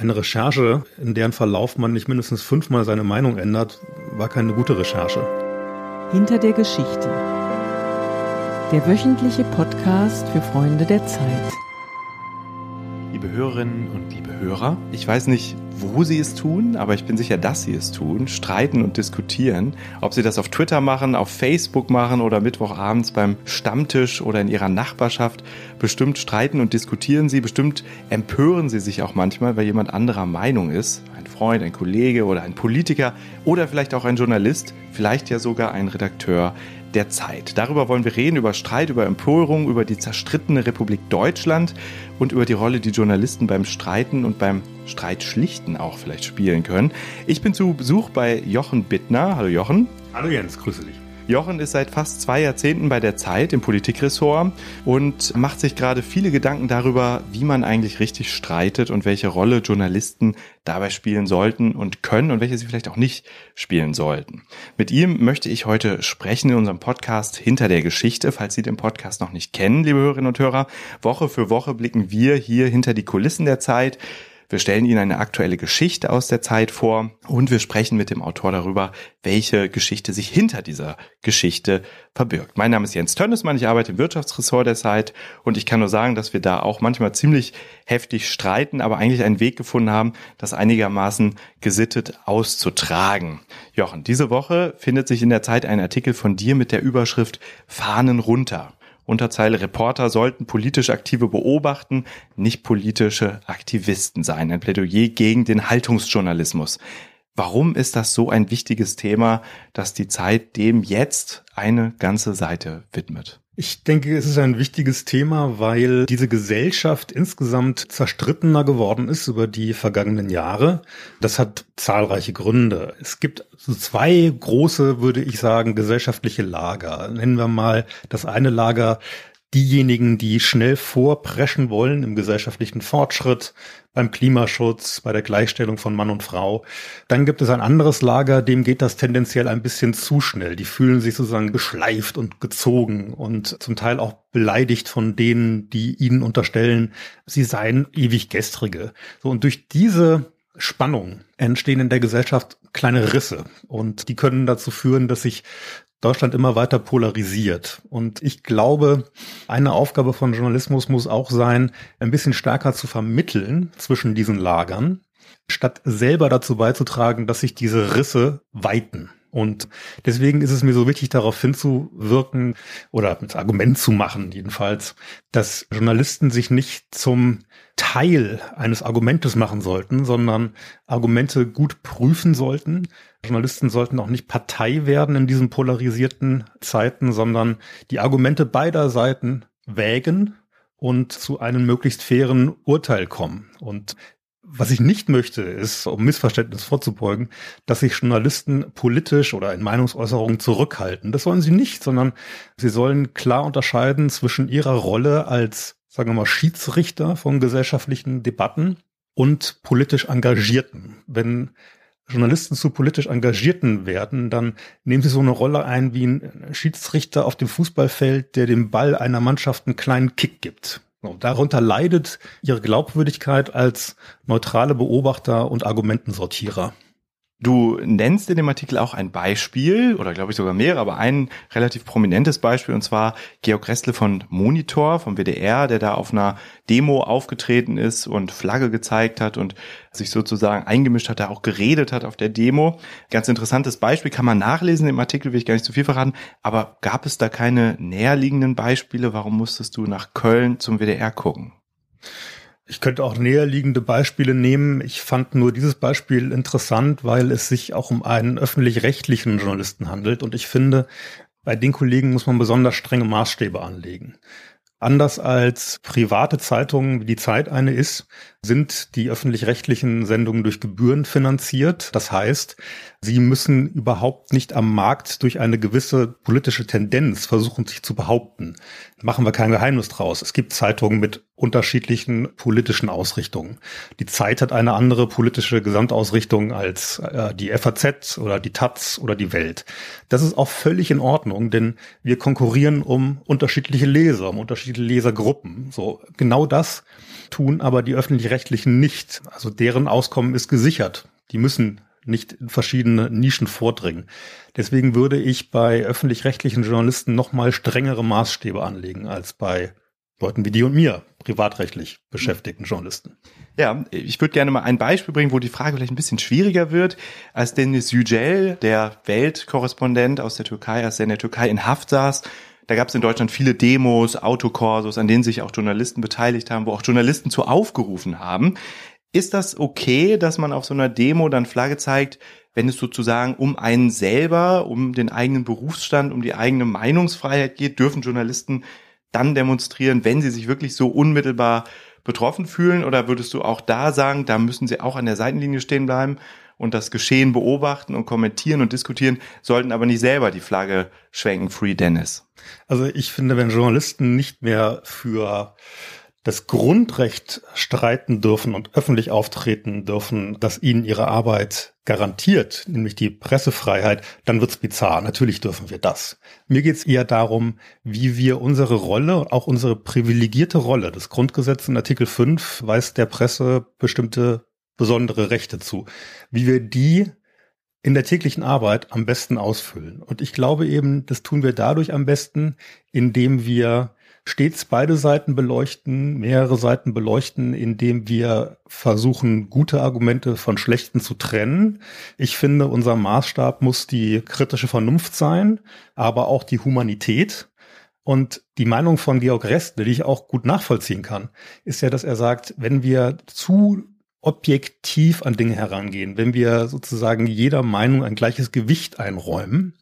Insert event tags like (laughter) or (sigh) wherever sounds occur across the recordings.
Eine Recherche, in deren Verlauf man nicht mindestens fünfmal seine Meinung ändert, war keine gute Recherche. Hinter der Geschichte. Der wöchentliche Podcast für Freunde der Zeit. Liebe Hörerinnen und liebe Hörer, ich weiß nicht, wo sie es tun, aber ich bin sicher, dass sie es tun, streiten und diskutieren. Ob sie das auf Twitter machen, auf Facebook machen oder Mittwochabends beim Stammtisch oder in ihrer Nachbarschaft. Bestimmt streiten und diskutieren sie, bestimmt empören sie sich auch manchmal, weil jemand anderer Meinung ist. Ein Freund, ein Kollege oder ein Politiker oder vielleicht auch ein Journalist, vielleicht ja sogar ein Redakteur der Zeit. Darüber wollen wir reden, über Streit, über Empörung, über die zerstrittene Republik Deutschland und über die Rolle, die Journalisten beim Streiten und beim Streitschlichten auch vielleicht spielen können. Ich bin zu Besuch bei Jochen Bittner. Hallo Jochen. Hallo Jens, grüße dich. Jochen ist seit fast zwei Jahrzehnten bei der Zeit im Politikressort und macht sich gerade viele Gedanken darüber, wie man eigentlich richtig streitet und welche Rolle Journalisten dabei spielen sollten und können und welche sie vielleicht auch nicht spielen sollten. Mit ihm möchte ich heute sprechen in unserem Podcast Hinter der Geschichte. Falls Sie den Podcast noch nicht kennen, liebe Hörerinnen und Hörer, Woche für Woche blicken wir hier hinter die Kulissen der Zeit. Wir stellen Ihnen eine aktuelle Geschichte aus der Zeit vor und wir sprechen mit dem Autor darüber, welche Geschichte sich hinter dieser Geschichte verbirgt. Mein Name ist Jens Tönnesmann, ich arbeite im Wirtschaftsressort der Zeit und ich kann nur sagen, dass wir da auch manchmal ziemlich heftig streiten, aber eigentlich einen Weg gefunden haben, das einigermaßen gesittet auszutragen. Jochen, diese Woche findet sich in der Zeit ein Artikel von dir mit der Überschrift Fahnen runter. Unterzeile Reporter sollten politisch Aktive beobachten, nicht politische Aktivisten sein. Ein Plädoyer gegen den Haltungsjournalismus. Warum ist das so ein wichtiges Thema, dass die Zeit dem jetzt eine ganze Seite widmet? Ich denke, es ist ein wichtiges Thema, weil diese Gesellschaft insgesamt zerstrittener geworden ist über die vergangenen Jahre. Das hat zahlreiche Gründe. Es gibt zwei große, würde ich sagen, gesellschaftliche Lager. Nennen wir mal das eine Lager, diejenigen, die schnell vorpreschen wollen im gesellschaftlichen Fortschritt, beim Klimaschutz, bei der Gleichstellung von Mann und Frau. Dann gibt es ein anderes Lager, dem geht das tendenziell ein bisschen zu schnell. Die fühlen sich sozusagen geschleift und gezogen und zum Teil auch beleidigt von denen, die ihnen unterstellen, sie seien ewig Gestrige. So, und durch diese Spannung entstehen in der Gesellschaft kleine Risse und die können dazu führen, dass sich Deutschland immer weiter polarisiert. Und ich glaube, eine Aufgabe von Journalismus muss auch sein, ein bisschen stärker zu vermitteln zwischen diesen Lagern, statt selber dazu beizutragen, dass sich diese Risse weiten. Und deswegen ist es mir so wichtig, darauf hinzuwirken oder mit Argument zu machen, jedenfalls, dass Journalisten sich nicht zum Teil eines Argumentes machen sollten, sondern Argumente gut prüfen sollten. Journalisten sollten auch nicht Partei werden in diesen polarisierten Zeiten, sondern die Argumente beider Seiten wägen und zu einem möglichst fairen Urteil kommen. Und was ich nicht möchte, ist, um Missverständnis vorzubeugen, dass sich Journalisten politisch oder in Meinungsäußerungen zurückhalten. Das sollen sie nicht, sondern sie sollen klar unterscheiden zwischen ihrer Rolle als sagen wir mal, Schiedsrichter von gesellschaftlichen Debatten und politisch Engagierten. Wenn Journalisten zu politisch Engagierten werden, dann nehmen sie so eine Rolle ein wie ein Schiedsrichter auf dem Fußballfeld, der dem Ball einer Mannschaft einen kleinen Kick gibt. Darunter leidet ihre Glaubwürdigkeit als neutrale Beobachter und Argumentensortierer. Du nennst in dem Artikel auch ein Beispiel, oder glaube ich sogar mehrere, aber ein relativ prominentes Beispiel, und zwar Georg Restle von Monitor, vom WDR, der da auf einer Demo aufgetreten ist und Flagge gezeigt hat und sich sozusagen eingemischt hat, da auch geredet hat auf der Demo. Ganz interessantes Beispiel, kann man nachlesen im Artikel, will ich gar nicht zu viel verraten, aber gab es da keine näherliegenden Beispiele? Warum musstest du nach Köln zum WDR gucken? Ich könnte auch näherliegende Beispiele nehmen. Ich fand nur dieses Beispiel interessant, weil es sich auch um einen öffentlich-rechtlichen Journalisten handelt. Und ich finde, bei den Kollegen muss man besonders strenge Maßstäbe anlegen. Anders als private Zeitungen, wie die Zeit eine ist, sind die öffentlich-rechtlichen Sendungen durch Gebühren finanziert. Das heißt, sie müssen überhaupt nicht am Markt durch eine gewisse politische Tendenz versuchen, sich zu behaupten. Machen wir kein Geheimnis draus. Es gibt Zeitungen mit unterschiedlichen politischen Ausrichtungen. Die Zeit hat eine andere politische Gesamtausrichtung als äh, die FAZ oder die Taz oder die Welt. Das ist auch völlig in Ordnung, denn wir konkurrieren um unterschiedliche Leser, um unterschiedliche Lesergruppen. So genau das tun aber die öffentlich öffentlich-rechtlichen nicht. Also deren Auskommen ist gesichert. Die müssen nicht in verschiedene Nischen vordringen. Deswegen würde ich bei öffentlich-rechtlichen Journalisten noch mal strengere Maßstäbe anlegen als bei Leuten wie die und mir, privatrechtlich beschäftigten Journalisten. Ja, ich würde gerne mal ein Beispiel bringen, wo die Frage vielleicht ein bisschen schwieriger wird, als Dennis Yücel, der Weltkorrespondent aus der Türkei, als er in der Türkei in Haft saß. Da gab es in Deutschland viele Demos, Autokorsos, an denen sich auch Journalisten beteiligt haben, wo auch Journalisten zu aufgerufen haben. Ist das okay, dass man auf so einer Demo dann Flagge zeigt, wenn es sozusagen um einen selber, um den eigenen Berufsstand, um die eigene Meinungsfreiheit geht, dürfen Journalisten dann demonstrieren, wenn sie sich wirklich so unmittelbar betroffen fühlen? Oder würdest du auch da sagen, da müssen sie auch an der Seitenlinie stehen bleiben und das Geschehen beobachten und kommentieren und diskutieren, sollten aber nicht selber die Flagge schwenken, Free Dennis? Also ich finde, wenn Journalisten nicht mehr für das Grundrecht streiten dürfen und öffentlich auftreten dürfen, das ihnen ihre Arbeit garantiert, nämlich die Pressefreiheit, dann wird's bizarr. Natürlich dürfen wir das. Mir geht's eher darum, wie wir unsere Rolle, auch unsere privilegierte Rolle, das Grundgesetz in Artikel 5 weist der Presse bestimmte besondere Rechte zu, wie wir die in der täglichen Arbeit am besten ausfüllen. Und ich glaube eben, das tun wir dadurch am besten, indem wir stets beide Seiten beleuchten, mehrere Seiten beleuchten, indem wir versuchen, gute Argumente von schlechten zu trennen. Ich finde, unser Maßstab muss die kritische Vernunft sein, aber auch die Humanität. Und die Meinung von Georg Rest, die ich auch gut nachvollziehen kann, ist ja, dass er sagt, wenn wir zu objektiv an Dinge herangehen, wenn wir sozusagen jeder Meinung ein gleiches Gewicht einräumen,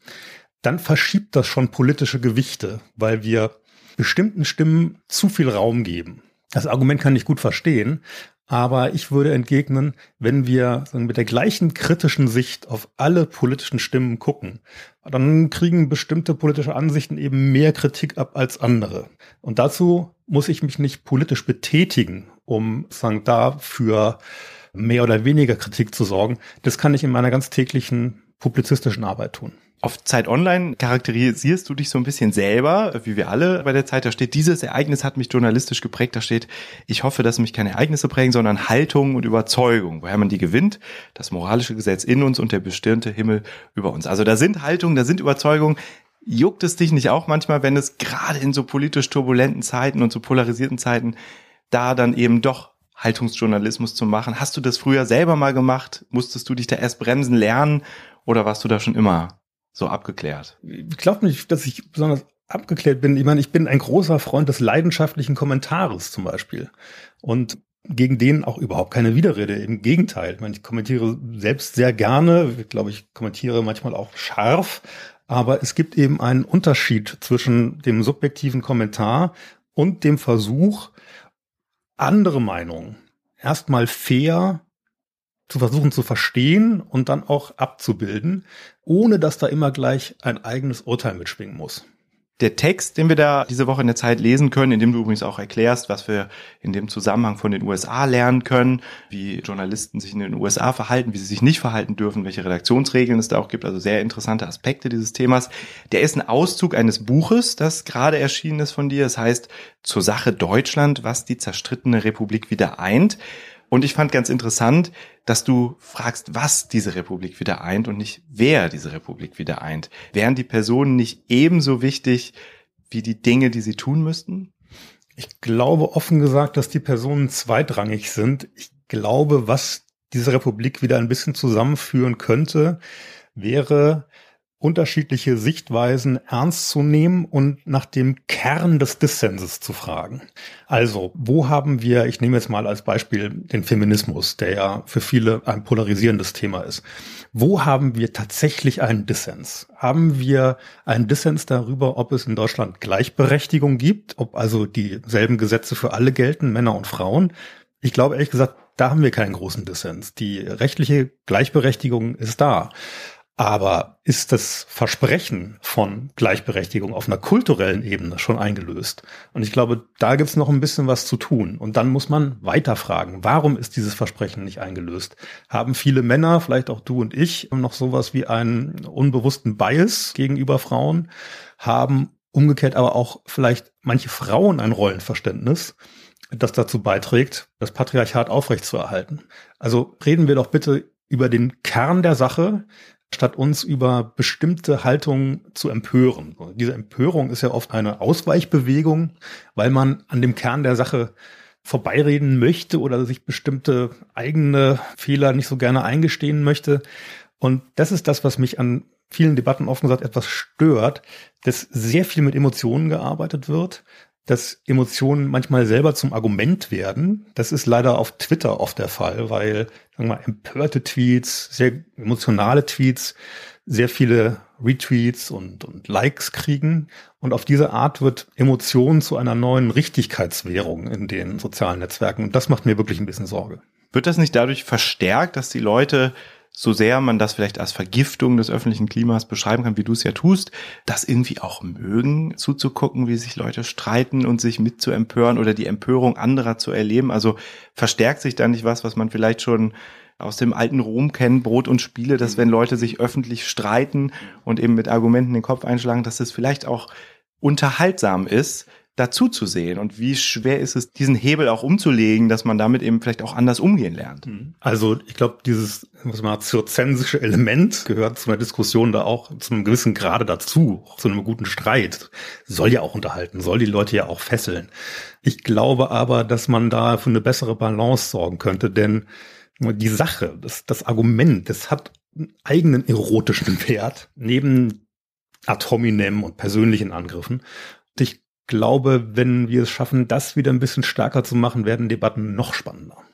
dann verschiebt das schon politische Gewichte, weil wir bestimmten Stimmen zu viel Raum geben. Das Argument kann ich gut verstehen, aber ich würde entgegnen, wenn wir mit der gleichen kritischen Sicht auf alle politischen Stimmen gucken, dann kriegen bestimmte politische Ansichten eben mehr Kritik ab als andere. Und dazu muss ich mich nicht politisch betätigen, um sagen, dafür mehr oder weniger Kritik zu sorgen. Das kann ich in meiner ganz täglichen publizistischen Arbeit tun. Auf Zeit Online charakterisierst du dich so ein bisschen selber, wie wir alle bei der Zeit. Da steht, dieses Ereignis hat mich journalistisch geprägt. Da steht, ich hoffe, dass mich keine Ereignisse prägen, sondern Haltung und Überzeugung. Woher man die gewinnt, das moralische Gesetz in uns und der bestirnte Himmel über uns. Also da sind Haltungen, da sind Überzeugungen. Juckt es dich nicht auch manchmal, wenn es gerade in so politisch turbulenten Zeiten und so polarisierten Zeiten da dann eben doch Haltungsjournalismus zu machen? Hast du das früher selber mal gemacht? Musstest du dich da erst bremsen lernen oder warst du da schon immer so abgeklärt? Ich glaube nicht, dass ich besonders abgeklärt bin. Ich meine, ich bin ein großer Freund des leidenschaftlichen Kommentares zum Beispiel. Und gegen den auch überhaupt keine Widerrede. Im Gegenteil. Ich, meine, ich kommentiere selbst sehr gerne. Ich glaube, ich kommentiere manchmal auch scharf. Aber es gibt eben einen Unterschied zwischen dem subjektiven Kommentar und dem Versuch, andere Meinungen erstmal fair zu versuchen zu verstehen und dann auch abzubilden, ohne dass da immer gleich ein eigenes Urteil mitschwingen muss. Der Text, den wir da diese Woche in der Zeit lesen können, in dem du übrigens auch erklärst, was wir in dem Zusammenhang von den USA lernen können, wie Journalisten sich in den USA verhalten, wie sie sich nicht verhalten dürfen, welche Redaktionsregeln es da auch gibt, also sehr interessante Aspekte dieses Themas. Der ist ein Auszug eines Buches, das gerade erschienen ist von dir. Das heißt, zur Sache Deutschland, was die zerstrittene Republik wieder eint. Und ich fand ganz interessant, dass du fragst, was diese Republik wieder eint und nicht wer diese Republik wieder eint. Wären die Personen nicht ebenso wichtig wie die Dinge, die sie tun müssten? Ich glaube offen gesagt, dass die Personen zweitrangig sind. Ich glaube, was diese Republik wieder ein bisschen zusammenführen könnte, wäre unterschiedliche Sichtweisen ernst zu nehmen und nach dem Kern des Dissenses zu fragen. Also, wo haben wir, ich nehme jetzt mal als Beispiel den Feminismus, der ja für viele ein polarisierendes Thema ist. Wo haben wir tatsächlich einen Dissens? Haben wir einen Dissens darüber, ob es in Deutschland Gleichberechtigung gibt, ob also dieselben Gesetze für alle gelten, Männer und Frauen? Ich glaube ehrlich gesagt, da haben wir keinen großen Dissens. Die rechtliche Gleichberechtigung ist da. Aber ist das Versprechen von Gleichberechtigung auf einer kulturellen Ebene schon eingelöst? Und ich glaube, da gibt's noch ein bisschen was zu tun. Und dann muss man weiterfragen, warum ist dieses Versprechen nicht eingelöst? Haben viele Männer, vielleicht auch du und ich, noch sowas wie einen unbewussten Bias gegenüber Frauen? Haben umgekehrt aber auch vielleicht manche Frauen ein Rollenverständnis, das dazu beiträgt, das Patriarchat aufrechtzuerhalten. Also reden wir doch bitte über den Kern der Sache, statt uns über bestimmte Haltungen zu empören. Diese Empörung ist ja oft eine Ausweichbewegung, weil man an dem Kern der Sache vorbeireden möchte oder sich bestimmte eigene Fehler nicht so gerne eingestehen möchte. Und das ist das, was mich an vielen Debatten offen gesagt etwas stört, dass sehr viel mit Emotionen gearbeitet wird, dass Emotionen manchmal selber zum Argument werden. Das ist leider auf Twitter oft der Fall, weil sagen wir mal, empörte Tweets, sehr emotionale Tweets, sehr viele Retweets und, und Likes kriegen. Und auf diese Art wird Emotion zu einer neuen Richtigkeitswährung in den sozialen Netzwerken. Und das macht mir wirklich ein bisschen Sorge. Wird das nicht dadurch verstärkt, dass die Leute so sehr man das vielleicht als Vergiftung des öffentlichen Klimas beschreiben kann, wie du es ja tust, das irgendwie auch mögen, zuzugucken, wie sich Leute streiten und sich mitzuempören oder die Empörung anderer zu erleben. Also verstärkt sich da nicht was, was man vielleicht schon aus dem alten Rom kennt, Brot und Spiele, dass wenn Leute sich öffentlich streiten und eben mit Argumenten den Kopf einschlagen, dass es vielleicht auch unterhaltsam ist, dazu zu sehen und wie schwer ist es, diesen Hebel auch umzulegen, dass man damit eben vielleicht auch anders umgehen lernt. Mhm. Also ich glaube, dieses was man zirzensische Element gehört zu einer Diskussion da auch zu einem gewissen Grade dazu, zu einem guten Streit. Soll ja auch unterhalten, soll die Leute ja auch fesseln. Ich glaube aber, dass man da für eine bessere Balance sorgen könnte, denn die Sache, das, das Argument, das hat einen eigenen erotischen Wert, neben Atominem und persönlichen Angriffen. Ich glaube, wenn wir es schaffen, das wieder ein bisschen stärker zu machen, werden Debatten noch spannender.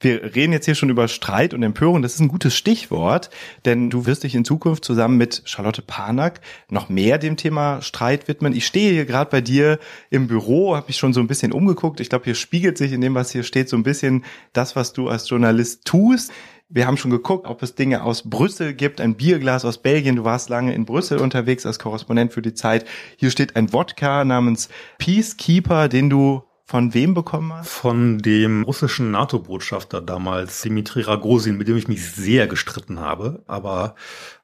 Wir reden jetzt hier schon über Streit und Empörung. Das ist ein gutes Stichwort, denn du wirst dich in Zukunft zusammen mit Charlotte Panak noch mehr dem Thema Streit widmen. Ich stehe hier gerade bei dir im Büro, habe mich schon so ein bisschen umgeguckt. Ich glaube, hier spiegelt sich in dem, was hier steht, so ein bisschen das, was du als Journalist tust. Wir haben schon geguckt, ob es Dinge aus Brüssel gibt, ein Bierglas aus Belgien. Du warst lange in Brüssel unterwegs als Korrespondent für die Zeit. Hier steht ein Wodka namens Peacekeeper, den du von wem bekommen hast? Von dem russischen NATO-Botschafter damals, Dimitri Ragosin, mit dem ich mich sehr gestritten habe. Aber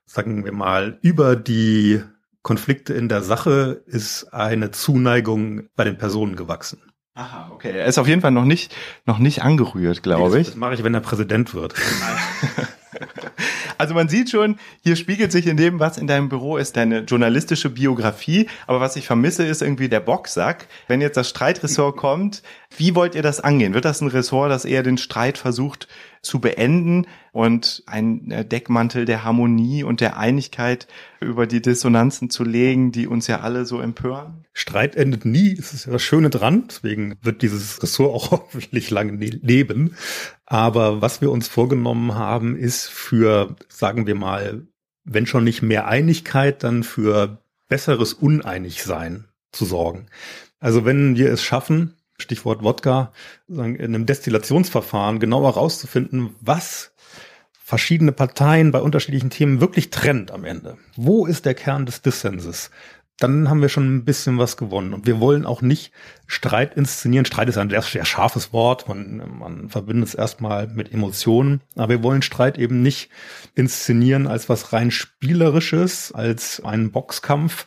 sagen wir mal, über die Konflikte in der Sache ist eine Zuneigung bei den Personen gewachsen. Aha, okay. Er ist auf jeden Fall noch nicht, noch nicht angerührt, glaube ich. Das mache ich, wenn er Präsident wird. (laughs) (laughs) Also man sieht schon, hier spiegelt sich in dem, was in deinem Büro ist, deine journalistische Biografie. Aber was ich vermisse, ist irgendwie der Boxsack. Wenn jetzt das Streitressort kommt, wie wollt ihr das angehen? Wird das ein Ressort, das eher den Streit versucht zu beenden und ein äh, Deckmantel der Harmonie und der Einigkeit über die Dissonanzen zu legen, die uns ja alle so empören? Streit endet nie, das ist ja das Schöne dran, deswegen wird dieses Ressort auch (laughs) hoffentlich lange ne-, leben. Aber was wir uns vorgenommen haben, ist für, sagen wir mal, wenn schon nicht mehr Einigkeit, dann für besseres Uneinigsein zu sorgen. Also wenn wir es schaffen, Stichwort Wodka, in einem Destillationsverfahren genau herauszufinden, was verschiedene Parteien bei unterschiedlichen Themen wirklich trennt am Ende. Wo ist der Kern des Dissenses? Dann haben wir schon ein bisschen was gewonnen. Und wir wollen auch nicht Streit inszenieren. Streit ist ein sehr, sehr scharfes Wort. Man, man verbindet es erstmal mit Emotionen. Aber wir wollen Streit eben nicht inszenieren als was rein spielerisches, als einen Boxkampf,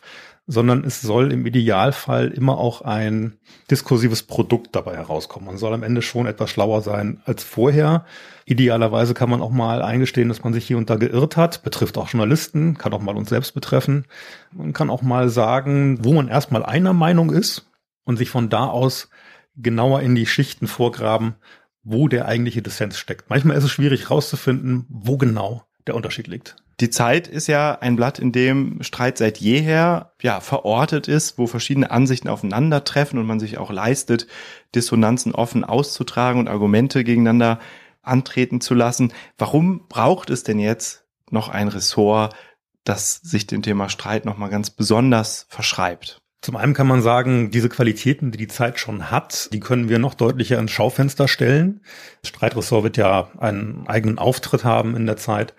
sondern es soll im Idealfall immer auch ein diskursives Produkt dabei herauskommen. Man soll am Ende schon etwas schlauer sein als vorher. Idealerweise kann man auch mal eingestehen, dass man sich hier und da geirrt hat. Betrifft auch Journalisten, kann auch mal uns selbst betreffen. Man kann auch mal sagen, wo man erstmal einer Meinung ist und sich von da aus genauer in die Schichten vorgraben, wo der eigentliche Dissens steckt. Manchmal ist es schwierig herauszufinden, wo genau der Unterschied liegt. Die Zeit ist ja ein Blatt, in dem Streit seit jeher ja verortet ist, wo verschiedene Ansichten aufeinandertreffen und man sich auch leistet, Dissonanzen offen auszutragen und Argumente gegeneinander antreten zu lassen. Warum braucht es denn jetzt noch ein Ressort, das sich dem Thema Streit noch mal ganz besonders verschreibt? Zum einen kann man sagen, diese Qualitäten, die die Zeit schon hat, die können wir noch deutlicher ins Schaufenster stellen. Das Streitressort wird ja einen eigenen Auftritt haben in der Zeit.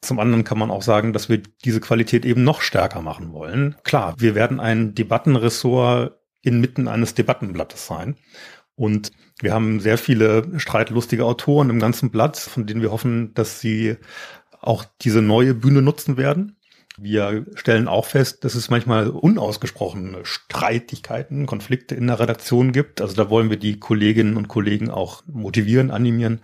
Zum anderen kann man auch sagen, dass wir diese Qualität eben noch stärker machen wollen. Klar, wir werden ein Debattenressort inmitten eines Debattenblattes sein. Und wir haben sehr viele streitlustige Autoren im ganzen Blatt, von denen wir hoffen, dass sie auch diese neue Bühne nutzen werden. Wir stellen auch fest, dass es manchmal unausgesprochene Streitigkeiten, Konflikte in der Redaktion gibt. Also da wollen wir die Kolleginnen und Kollegen auch motivieren, animieren,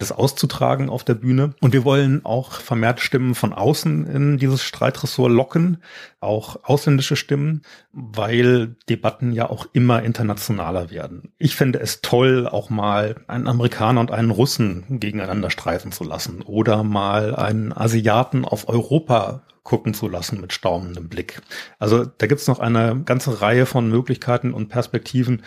das auszutragen auf der Bühne. Und wir wollen auch vermehrt Stimmen von außen in dieses Streitressort locken, auch ausländische Stimmen, weil Debatten ja auch immer internationaler werden. Ich finde es toll, auch mal einen Amerikaner und einen Russen gegeneinander streiten zu lassen oder mal einen Asiaten auf Europa gucken zu lassen mit staunendem Blick. Also da gibt's noch eine ganze Reihe von Möglichkeiten und Perspektiven,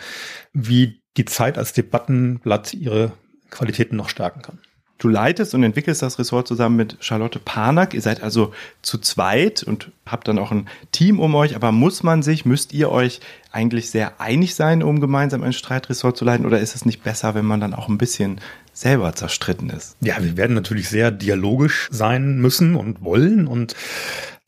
wie die Zeit als Debattenblatt ihre Qualitäten noch stärken kann. Du leitest und entwickelst das Ressort zusammen mit Charlotte Panak. Ihr seid also zu zweit und habt dann auch ein Team um euch. Aber muss man sich, müsst ihr euch eigentlich sehr einig sein, um gemeinsam ein Streitressort zu leiten? Oder ist es nicht besser, wenn man dann auch ein bisschen selber zerstritten ist? Ja, wir werden natürlich sehr dialogisch sein müssen und wollen und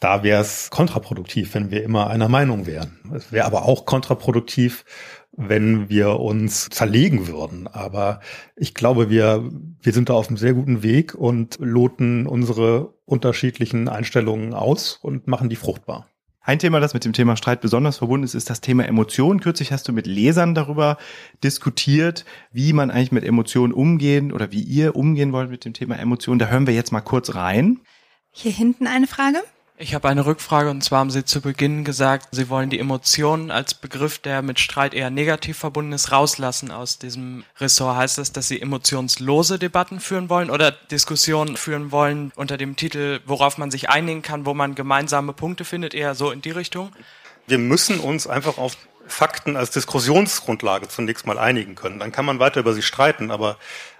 da wäre es kontraproduktiv, wenn wir immer einer Meinung wären. Es wäre aber auch kontraproduktiv, wenn wir uns zerlegen würden. Aber ich glaube, wir, wir sind da auf einem sehr guten Weg und loten unsere unterschiedlichen Einstellungen aus und machen die fruchtbar. Ein Thema, das mit dem Thema Streit besonders verbunden ist, ist das Thema Emotionen. Kürzlich hast du mit Lesern darüber diskutiert, wie man eigentlich mit Emotionen umgehen oder wie ihr umgehen wollt mit dem Thema Emotionen. Da hören wir jetzt mal kurz rein. Hier hinten eine Frage. Ich habe eine Rückfrage und zwar haben Sie zu Beginn gesagt, Sie wollen die Emotionen als Begriff, der mit Streit eher negativ verbunden ist, rauslassen aus diesem Ressort. Heißt das, dass Sie emotionslose Debatten führen wollen oder Diskussionen führen wollen unter dem Titel, worauf man sich einigen kann, wo man gemeinsame Punkte findet, eher so in die Richtung? Wir müssen uns einfach auf Fakten als Diskussionsgrundlage zunächst mal einigen können. Dann kann man weiter über sie streiten, aber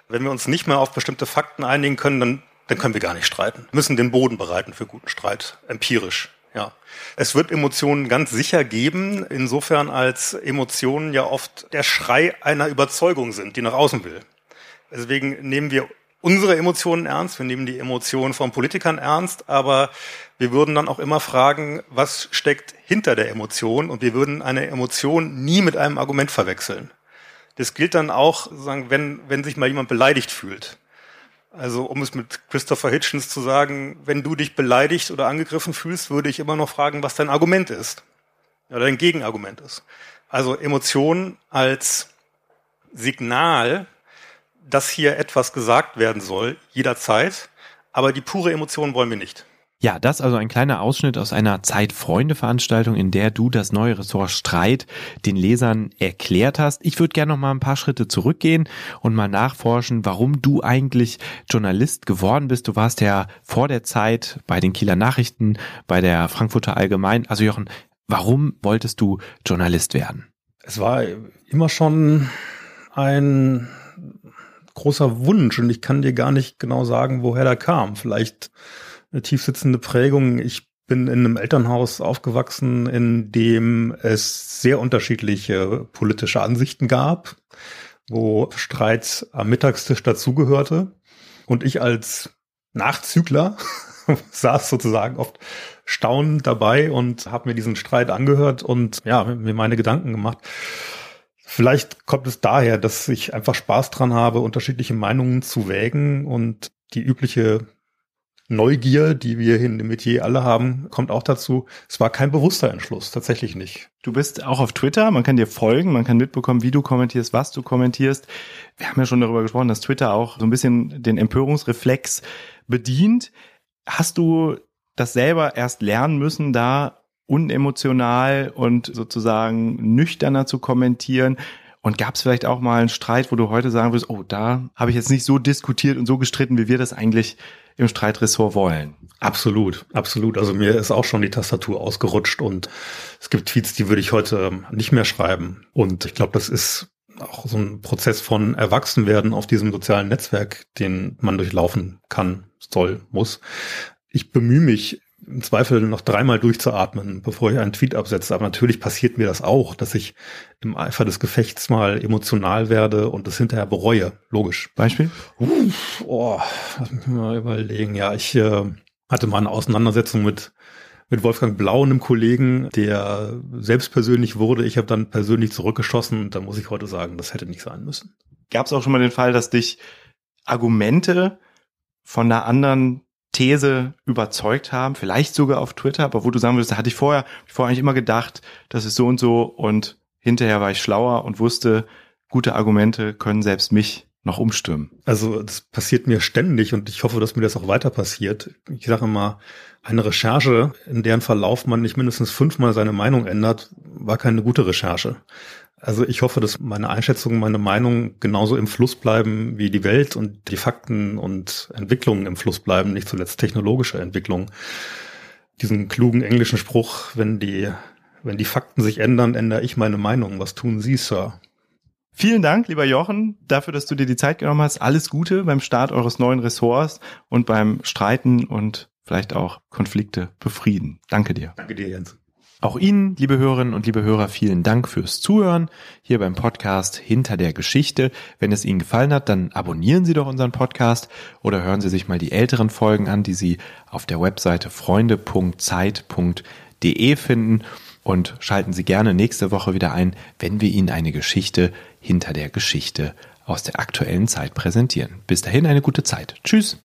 wenn wir uns nicht mehr auf bestimmte Fakten einigen können, dann dann können wir gar nicht streiten. Wir müssen den Boden bereiten für guten Streit, empirisch. Ja. Es wird Emotionen ganz sicher geben, insofern als Emotionen ja oft der Schrei einer Überzeugung sind, die nach außen will. Deswegen nehmen wir unsere Emotionen ernst, wir nehmen die Emotionen von Politikern ernst, aber wir würden dann auch immer fragen, was steckt hinter der Emotion und wir würden eine Emotion nie mit einem Argument verwechseln. Das gilt dann auch, wenn, wenn sich mal jemand beleidigt fühlt. Also um es mit Christopher Hitchens zu sagen, wenn du dich beleidigt oder angegriffen fühlst, würde ich immer noch fragen, was dein Argument ist. Oder dein Gegenargument ist. Also Emotion als Signal, dass hier etwas gesagt werden soll, jederzeit. Aber die pure Emotion wollen wir nicht. Ja, das also ein kleiner Ausschnitt aus einer Zeit-Freunde-Veranstaltung, in der du das neue Ressort Streit den Lesern erklärt hast. Ich würde gerne noch mal ein paar Schritte zurückgehen und mal nachforschen, warum du eigentlich Journalist geworden bist. Du warst ja vor der Zeit bei den Kieler Nachrichten, bei der Frankfurter Allgemein. Also Jochen, warum wolltest du Journalist werden? Es war immer schon ein großer Wunsch und ich kann dir gar nicht genau sagen, woher der kam. Vielleicht tiefsitzende Prägung. Ich bin in einem Elternhaus aufgewachsen, in dem es sehr unterschiedliche politische Ansichten gab, wo Streit am Mittagstisch dazugehörte. Und ich als Nachzügler (laughs) saß sozusagen oft staunend dabei und habe mir diesen Streit angehört und ja, mir meine Gedanken gemacht. Vielleicht kommt es daher, dass ich einfach Spaß dran habe, unterschiedliche Meinungen zu wägen und die übliche Neugier, die wir in dem Metier alle haben, kommt auch dazu. Es war kein bewusster Entschluss, tatsächlich nicht. Du bist auch auf Twitter, man kann dir folgen, man kann mitbekommen, wie du kommentierst, was du kommentierst. Wir haben ja schon darüber gesprochen, dass Twitter auch so ein bisschen den Empörungsreflex bedient. Hast du das selber erst lernen müssen, da unemotional und sozusagen nüchterner zu kommentieren? Und gab es vielleicht auch mal einen Streit, wo du heute sagen würdest, oh, da habe ich jetzt nicht so diskutiert und so gestritten, wie wir das eigentlich im Streitressort wollen. Absolut, absolut. Also mir ist auch schon die Tastatur ausgerutscht und es gibt Tweets, die würde ich heute nicht mehr schreiben. Und ich glaube, das ist auch so ein Prozess von Erwachsenwerden auf diesem sozialen Netzwerk, den man durchlaufen kann, soll, muss. Ich bemühe mich im Zweifel noch dreimal durchzuatmen, bevor ich einen Tweet absetze. Aber natürlich passiert mir das auch, dass ich im Eifer des Gefechts mal emotional werde und das hinterher bereue. Logisch. Beispiel? Uff, oh, lass mich mal überlegen. Ja, ich äh, hatte mal eine Auseinandersetzung mit mit Wolfgang Blau, einem Kollegen, der selbst persönlich wurde. Ich habe dann persönlich zurückgeschossen und da muss ich heute sagen, das hätte nicht sein müssen. Gab es auch schon mal den Fall, dass dich Argumente von einer anderen These überzeugt haben, vielleicht sogar auf Twitter, aber wo du sagen würdest, da hatte ich vorher, vorher eigentlich immer gedacht, das ist so und so und hinterher war ich schlauer und wusste, gute Argumente können selbst mich noch umstimmen. Also das passiert mir ständig und ich hoffe, dass mir das auch weiter passiert. Ich sage immer, eine Recherche, in deren Verlauf man nicht mindestens fünfmal seine Meinung ändert, war keine gute Recherche. Also ich hoffe, dass meine Einschätzungen, meine Meinung genauso im Fluss bleiben wie die Welt und die Fakten und Entwicklungen im Fluss bleiben, nicht zuletzt technologische Entwicklungen. Diesen klugen englischen Spruch, wenn die, wenn die Fakten sich ändern, ändere ich meine Meinung. Was tun Sie, Sir? Vielen Dank, lieber Jochen, dafür, dass du dir die Zeit genommen hast. Alles Gute beim Start eures neuen Ressorts und beim Streiten und vielleicht auch Konflikte befrieden. Danke dir. Danke dir, Jens. Auch Ihnen, liebe Hörerinnen und liebe Hörer, vielen Dank fürs Zuhören hier beim Podcast Hinter der Geschichte. Wenn es Ihnen gefallen hat, dann abonnieren Sie doch unseren Podcast oder hören Sie sich mal die älteren Folgen an, die Sie auf der Webseite freunde.zeit.de finden und schalten Sie gerne nächste Woche wieder ein, wenn wir Ihnen eine Geschichte hinter der Geschichte aus der aktuellen Zeit präsentieren. Bis dahin eine gute Zeit. Tschüss.